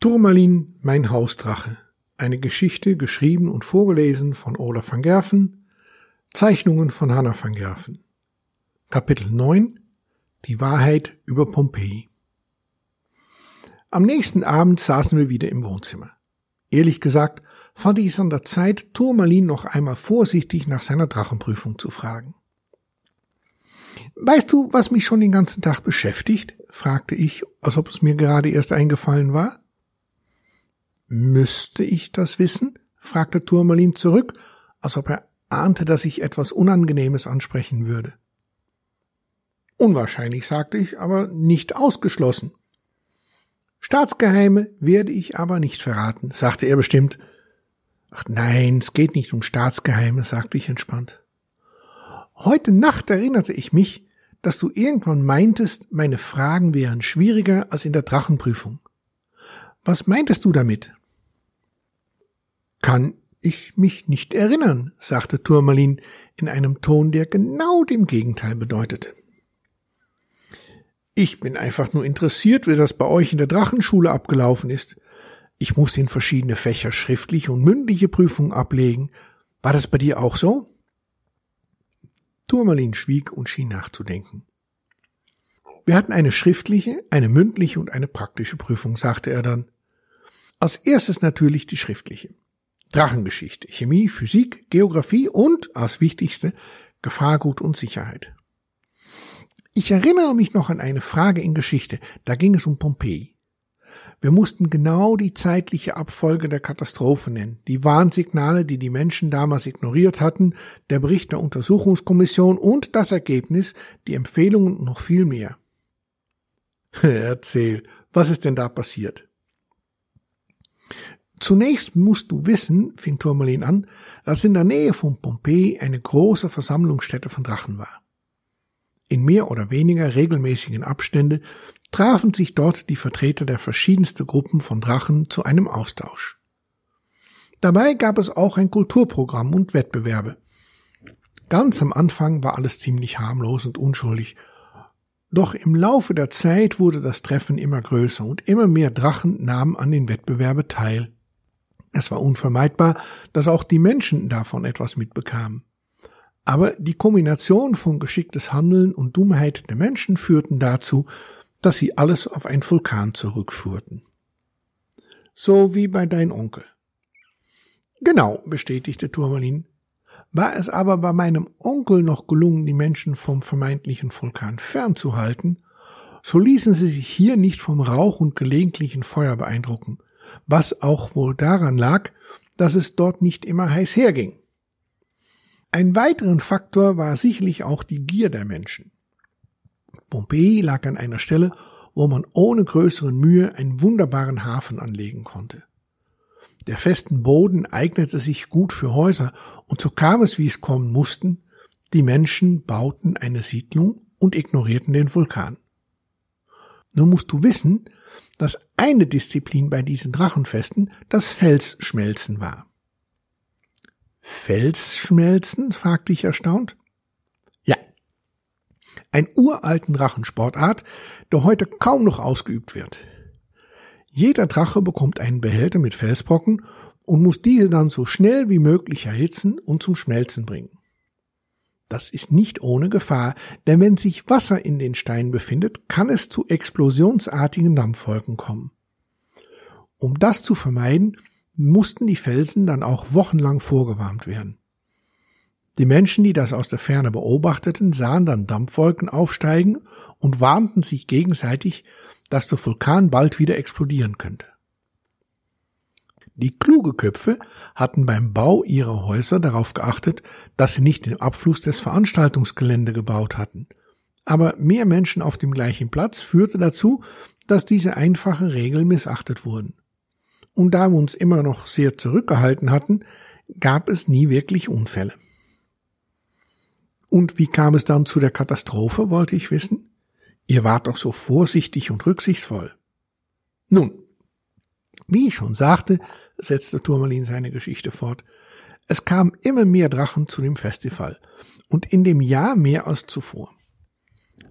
Turmalin, mein Hausdrache. Eine Geschichte geschrieben und vorgelesen von Olaf van Gerven. Zeichnungen von Hanna van Gerven. Kapitel 9 Die Wahrheit über Pompeji. Am nächsten Abend saßen wir wieder im Wohnzimmer. Ehrlich gesagt fand ich es an der Zeit, Turmalin noch einmal vorsichtig nach seiner Drachenprüfung zu fragen. Weißt du, was mich schon den ganzen Tag beschäftigt? fragte ich, als ob es mir gerade erst eingefallen war. Müsste ich das wissen? fragte Turmalin zurück, als ob er ahnte, dass ich etwas Unangenehmes ansprechen würde. Unwahrscheinlich, sagte ich, aber nicht ausgeschlossen. Staatsgeheime werde ich aber nicht verraten, sagte er bestimmt. Ach nein, es geht nicht um Staatsgeheime, sagte ich entspannt. Heute Nacht erinnerte ich mich, dass du irgendwann meintest, meine Fragen wären schwieriger als in der Drachenprüfung. Was meintest du damit? Kann ich mich nicht erinnern, sagte Turmalin in einem Ton, der genau dem Gegenteil bedeutete. Ich bin einfach nur interessiert, wie das bei euch in der Drachenschule abgelaufen ist. Ich musste in verschiedene Fächer schriftliche und mündliche Prüfungen ablegen. War das bei dir auch so? Turmalin schwieg und schien nachzudenken. Wir hatten eine schriftliche, eine mündliche und eine praktische Prüfung, sagte er dann. Als erstes natürlich die schriftliche. Drachengeschichte, Chemie, Physik, Geographie und, als wichtigste, Gefahrgut und Sicherheit. Ich erinnere mich noch an eine Frage in Geschichte, da ging es um Pompeji. Wir mussten genau die zeitliche Abfolge der Katastrophe nennen, die Warnsignale, die die Menschen damals ignoriert hatten, der Bericht der Untersuchungskommission und das Ergebnis, die Empfehlungen und noch viel mehr. Erzähl, was ist denn da passiert? Zunächst musst du wissen, fing Turmalin an, dass in der Nähe von Pompeji eine große Versammlungsstätte von Drachen war. In mehr oder weniger regelmäßigen Abstände trafen sich dort die Vertreter der verschiedensten Gruppen von Drachen zu einem Austausch. Dabei gab es auch ein Kulturprogramm und Wettbewerbe. Ganz am Anfang war alles ziemlich harmlos und unschuldig, doch im Laufe der Zeit wurde das Treffen immer größer und immer mehr Drachen nahmen an den Wettbewerbe teil. Es war unvermeidbar, dass auch die Menschen davon etwas mitbekamen. Aber die Kombination von geschicktes Handeln und Dummheit der Menschen führten dazu, dass sie alles auf ein Vulkan zurückführten. So wie bei dein Onkel. Genau, bestätigte Turmalin. War es aber bei meinem Onkel noch gelungen, die Menschen vom vermeintlichen Vulkan fernzuhalten, so ließen sie sich hier nicht vom Rauch und gelegentlichen Feuer beeindrucken, was auch wohl daran lag, dass es dort nicht immer heiß herging. Ein weiteren Faktor war sicherlich auch die Gier der Menschen. Pompeji lag an einer Stelle, wo man ohne größere Mühe einen wunderbaren Hafen anlegen konnte. Der festen Boden eignete sich gut für Häuser, und so kam es, wie es kommen mussten, die Menschen bauten eine Siedlung und ignorierten den Vulkan. Nun musst du wissen, dass eine Disziplin bei diesen Drachenfesten das Felsschmelzen war. Felsschmelzen? fragte ich erstaunt. Ja. Ein uralten Drachensportart, der heute kaum noch ausgeübt wird. Jeder Drache bekommt einen Behälter mit Felsbrocken und muss diese dann so schnell wie möglich erhitzen und zum Schmelzen bringen. Das ist nicht ohne Gefahr, denn wenn sich Wasser in den Steinen befindet, kann es zu explosionsartigen Dampfwolken kommen. Um das zu vermeiden, mussten die Felsen dann auch wochenlang vorgewarmt werden. Die Menschen, die das aus der Ferne beobachteten, sahen dann Dampfwolken aufsteigen und warnten sich gegenseitig, dass der Vulkan bald wieder explodieren könnte. Die kluge Köpfe hatten beim Bau ihrer Häuser darauf geachtet, dass sie nicht den Abfluss des Veranstaltungsgelände gebaut hatten. Aber mehr Menschen auf dem gleichen Platz führte dazu, dass diese einfache Regeln missachtet wurden. Und da wir uns immer noch sehr zurückgehalten hatten, gab es nie wirklich Unfälle. Und wie kam es dann zu der Katastrophe, wollte ich wissen? Ihr wart doch so vorsichtig und rücksichtsvoll. Nun, wie ich schon sagte, setzte Turmalin seine Geschichte fort, es kamen immer mehr Drachen zu dem Festival und in dem Jahr mehr als zuvor.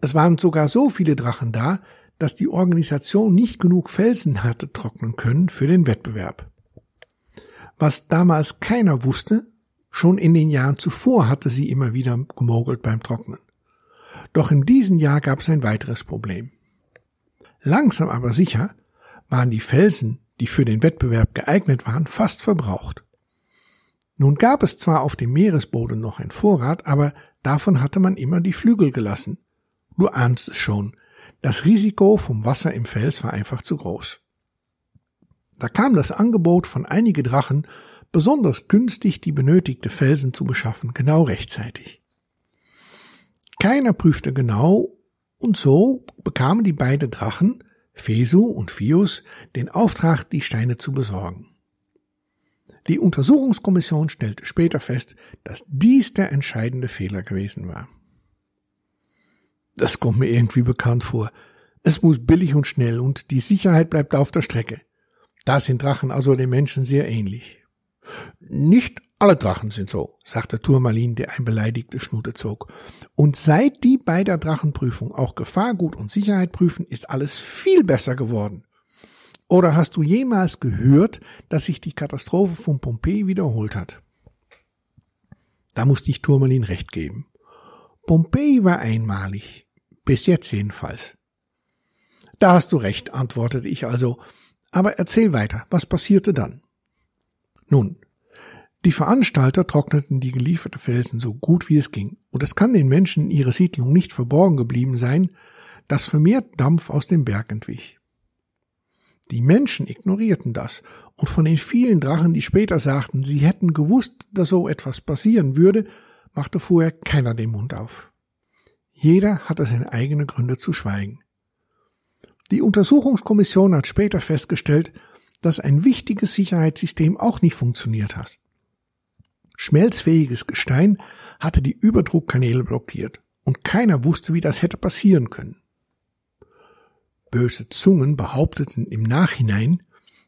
Es waren sogar so viele Drachen da, dass die Organisation nicht genug Felsen hatte trocknen können für den Wettbewerb. Was damals keiner wusste, schon in den Jahren zuvor hatte sie immer wieder gemogelt beim Trocknen. Doch in diesem Jahr gab es ein weiteres Problem. Langsam aber sicher waren die Felsen, die für den Wettbewerb geeignet waren, fast verbraucht. Nun gab es zwar auf dem Meeresboden noch ein Vorrat, aber davon hatte man immer die Flügel gelassen. Du ahnst es schon, das Risiko vom Wasser im Fels war einfach zu groß. Da kam das Angebot von einige Drachen, besonders günstig die benötigte Felsen zu beschaffen, genau rechtzeitig. Keiner prüfte genau, und so bekamen die beiden Drachen, Fesu und Fius, den Auftrag, die Steine zu besorgen. Die Untersuchungskommission stellte später fest, dass dies der entscheidende Fehler gewesen war. Das kommt mir irgendwie bekannt vor. Es muss billig und schnell und die Sicherheit bleibt auf der Strecke. Da sind Drachen also den Menschen sehr ähnlich. Nicht alle Drachen sind so, sagte Turmalin, der ein beleidigte Schnute zog. Und seit die bei der Drachenprüfung auch Gefahrgut und Sicherheit prüfen, ist alles viel besser geworden. Oder hast du jemals gehört, dass sich die Katastrophe von Pompeji wiederholt hat? Da musste ich Turmalin recht geben. Pompeji war einmalig, bis jetzt jedenfalls. Da hast du recht, antwortete ich also. Aber erzähl weiter, was passierte dann? Nun, die Veranstalter trockneten die gelieferte Felsen so gut wie es ging, und es kann den Menschen in ihrer Siedlung nicht verborgen geblieben sein, dass vermehrt Dampf aus dem Berg entwich. Die Menschen ignorierten das, und von den vielen Drachen, die später sagten, sie hätten gewusst, dass so etwas passieren würde, machte vorher keiner den Mund auf. Jeder hatte seine eigenen Gründe zu schweigen. Die Untersuchungskommission hat später festgestellt, dass ein wichtiges Sicherheitssystem auch nicht funktioniert hat. Schmelzfähiges Gestein hatte die Überdruckkanäle blockiert und keiner wusste, wie das hätte passieren können. Böse Zungen behaupteten im Nachhinein,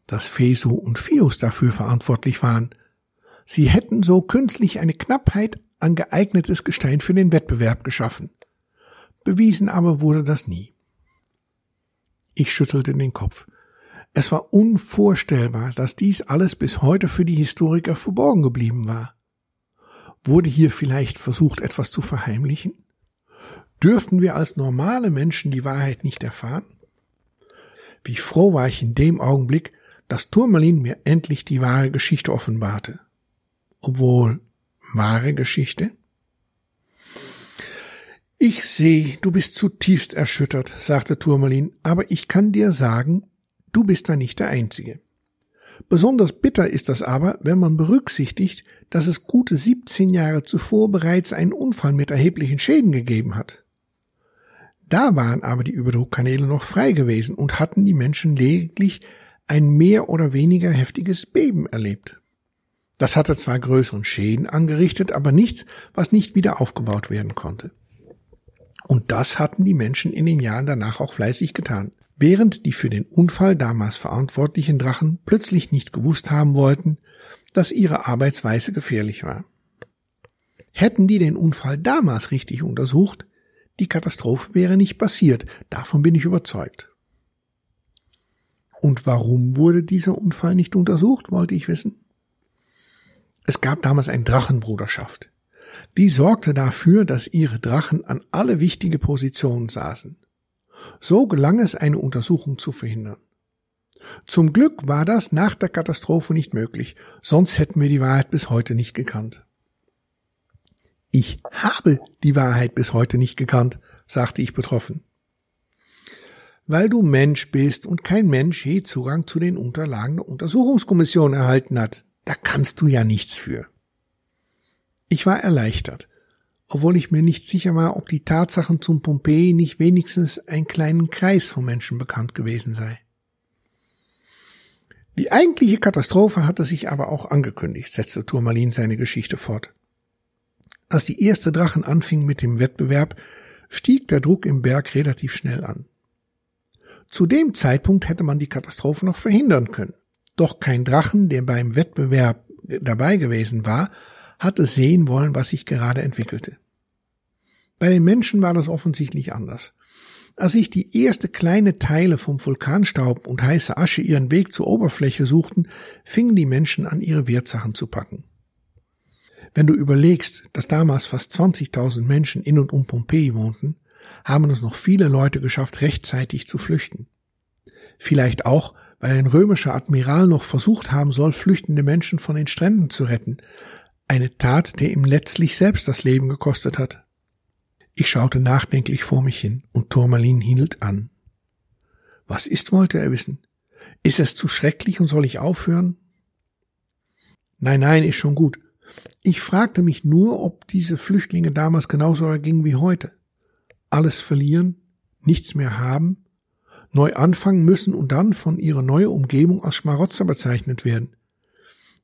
dass Fesu und Fius dafür verantwortlich waren. Sie hätten so künstlich eine Knappheit an geeignetes Gestein für den Wettbewerb geschaffen. Bewiesen aber wurde das nie. Ich schüttelte den Kopf. Es war unvorstellbar, dass dies alles bis heute für die Historiker verborgen geblieben war. Wurde hier vielleicht versucht, etwas zu verheimlichen? Dürften wir als normale Menschen die Wahrheit nicht erfahren? Wie froh war ich in dem Augenblick, dass Turmalin mir endlich die wahre Geschichte offenbarte. Obwohl, wahre Geschichte? Ich sehe, du bist zutiefst erschüttert, sagte Turmalin, aber ich kann dir sagen, du bist da nicht der Einzige. Besonders bitter ist das aber, wenn man berücksichtigt, dass es gute 17 Jahre zuvor bereits einen Unfall mit erheblichen Schäden gegeben hat. Da waren aber die Überdruckkanäle noch frei gewesen und hatten die Menschen lediglich ein mehr oder weniger heftiges Beben erlebt. Das hatte zwar größeren Schäden angerichtet, aber nichts, was nicht wieder aufgebaut werden konnte. Und das hatten die Menschen in den Jahren danach auch fleißig getan. Während die für den Unfall damals verantwortlichen Drachen plötzlich nicht gewusst haben wollten, dass ihre Arbeitsweise gefährlich war. Hätten die den Unfall damals richtig untersucht, die Katastrophe wäre nicht passiert, davon bin ich überzeugt. Und warum wurde dieser Unfall nicht untersucht, wollte ich wissen. Es gab damals eine Drachenbruderschaft. Die sorgte dafür, dass ihre Drachen an alle wichtige Positionen saßen. So gelang es, eine Untersuchung zu verhindern. Zum Glück war das nach der Katastrophe nicht möglich, sonst hätten wir die Wahrheit bis heute nicht gekannt. Ich habe die Wahrheit bis heute nicht gekannt, sagte ich betroffen. Weil du Mensch bist und kein Mensch je Zugang zu den Unterlagen der Untersuchungskommission erhalten hat, da kannst du ja nichts für. Ich war erleichtert, obwohl ich mir nicht sicher war, ob die Tatsachen zum Pompeji nicht wenigstens ein kleinen Kreis von Menschen bekannt gewesen sei. Die eigentliche Katastrophe hatte sich aber auch angekündigt, setzte Turmalin seine Geschichte fort. Als die erste Drachen anfing mit dem Wettbewerb, stieg der Druck im Berg relativ schnell an. Zu dem Zeitpunkt hätte man die Katastrophe noch verhindern können. Doch kein Drachen, der beim Wettbewerb dabei gewesen war, hatte sehen wollen, was sich gerade entwickelte. Bei den Menschen war das offensichtlich anders. Als sich die erste kleine Teile vom Vulkanstaub und heiße Asche ihren Weg zur Oberfläche suchten, fingen die Menschen an, ihre Wertsachen zu packen. Wenn du überlegst, dass damals fast 20.000 Menschen in und um Pompeji wohnten, haben es noch viele Leute geschafft, rechtzeitig zu flüchten. Vielleicht auch, weil ein römischer Admiral noch versucht haben soll, flüchtende Menschen von den Stränden zu retten, eine Tat, der ihm letztlich selbst das Leben gekostet hat. Ich schaute nachdenklich vor mich hin und Turmalin hielt an. Was ist, wollte er wissen. Ist es zu schrecklich und soll ich aufhören? Nein, nein, ist schon gut. Ich fragte mich nur, ob diese Flüchtlinge damals genauso ergingen wie heute. Alles verlieren, nichts mehr haben, neu anfangen müssen und dann von ihrer neuen Umgebung als Schmarotzer bezeichnet werden.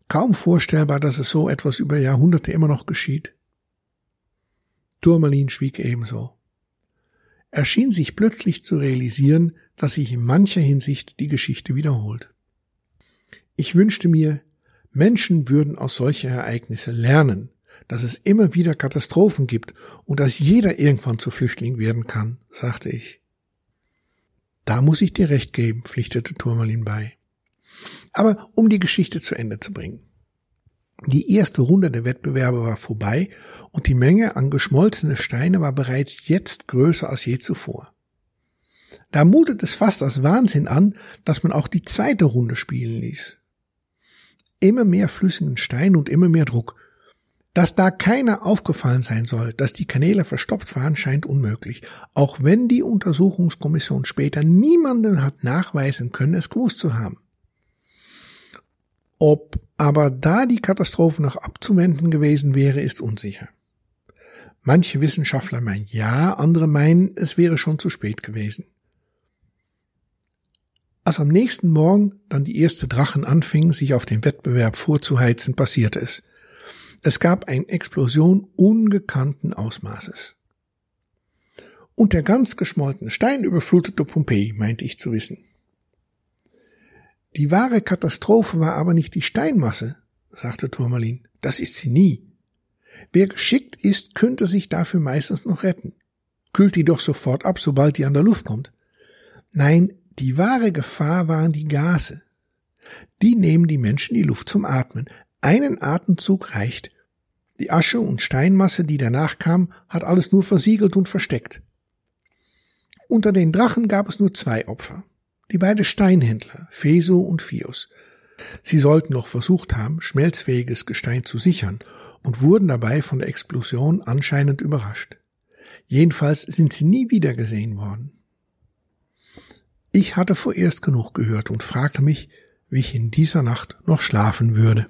Kaum vorstellbar, dass es so etwas über Jahrhunderte immer noch geschieht. Turmalin schwieg ebenso. Er schien sich plötzlich zu realisieren, dass sich in mancher Hinsicht die Geschichte wiederholt. Ich wünschte mir, Menschen würden aus solcher Ereignisse lernen, dass es immer wieder Katastrophen gibt und dass jeder irgendwann zu Flüchtling werden kann, sagte ich. Da muss ich dir recht geben, pflichtete Turmalin bei. Aber um die Geschichte zu Ende zu bringen. Die erste Runde der Wettbewerbe war vorbei und die Menge an geschmolzene Steine war bereits jetzt größer als je zuvor. Da mutet es fast als Wahnsinn an, dass man auch die zweite Runde spielen ließ. Immer mehr flüssigen Stein und immer mehr Druck. Dass da keiner aufgefallen sein soll, dass die Kanäle verstopft waren, scheint unmöglich, auch wenn die Untersuchungskommission später niemanden hat nachweisen können, es gewusst zu haben. Ob aber da die Katastrophe noch abzuwenden gewesen wäre, ist unsicher. Manche Wissenschaftler meinen ja, andere meinen, es wäre schon zu spät gewesen. Als am nächsten Morgen dann die erste Drachen anfingen, sich auf den Wettbewerb vorzuheizen, passierte es. Es gab eine Explosion ungekannten Ausmaßes. Und der ganz geschmolzene Stein überflutete Pompeji, meinte ich zu wissen. Die wahre Katastrophe war aber nicht die Steinmasse, sagte Turmalin. Das ist sie nie. Wer geschickt ist, könnte sich dafür meistens noch retten. Kühlt die doch sofort ab, sobald die an der Luft kommt. Nein, die wahre Gefahr waren die Gase. Die nehmen die Menschen die Luft zum Atmen. Einen Atemzug reicht. Die Asche und Steinmasse, die danach kam, hat alles nur versiegelt und versteckt. Unter den Drachen gab es nur zwei Opfer die beiden Steinhändler, Feso und Fios. Sie sollten noch versucht haben, schmelzfähiges Gestein zu sichern und wurden dabei von der Explosion anscheinend überrascht. Jedenfalls sind sie nie wieder gesehen worden. Ich hatte vorerst genug gehört und fragte mich, wie ich in dieser Nacht noch schlafen würde.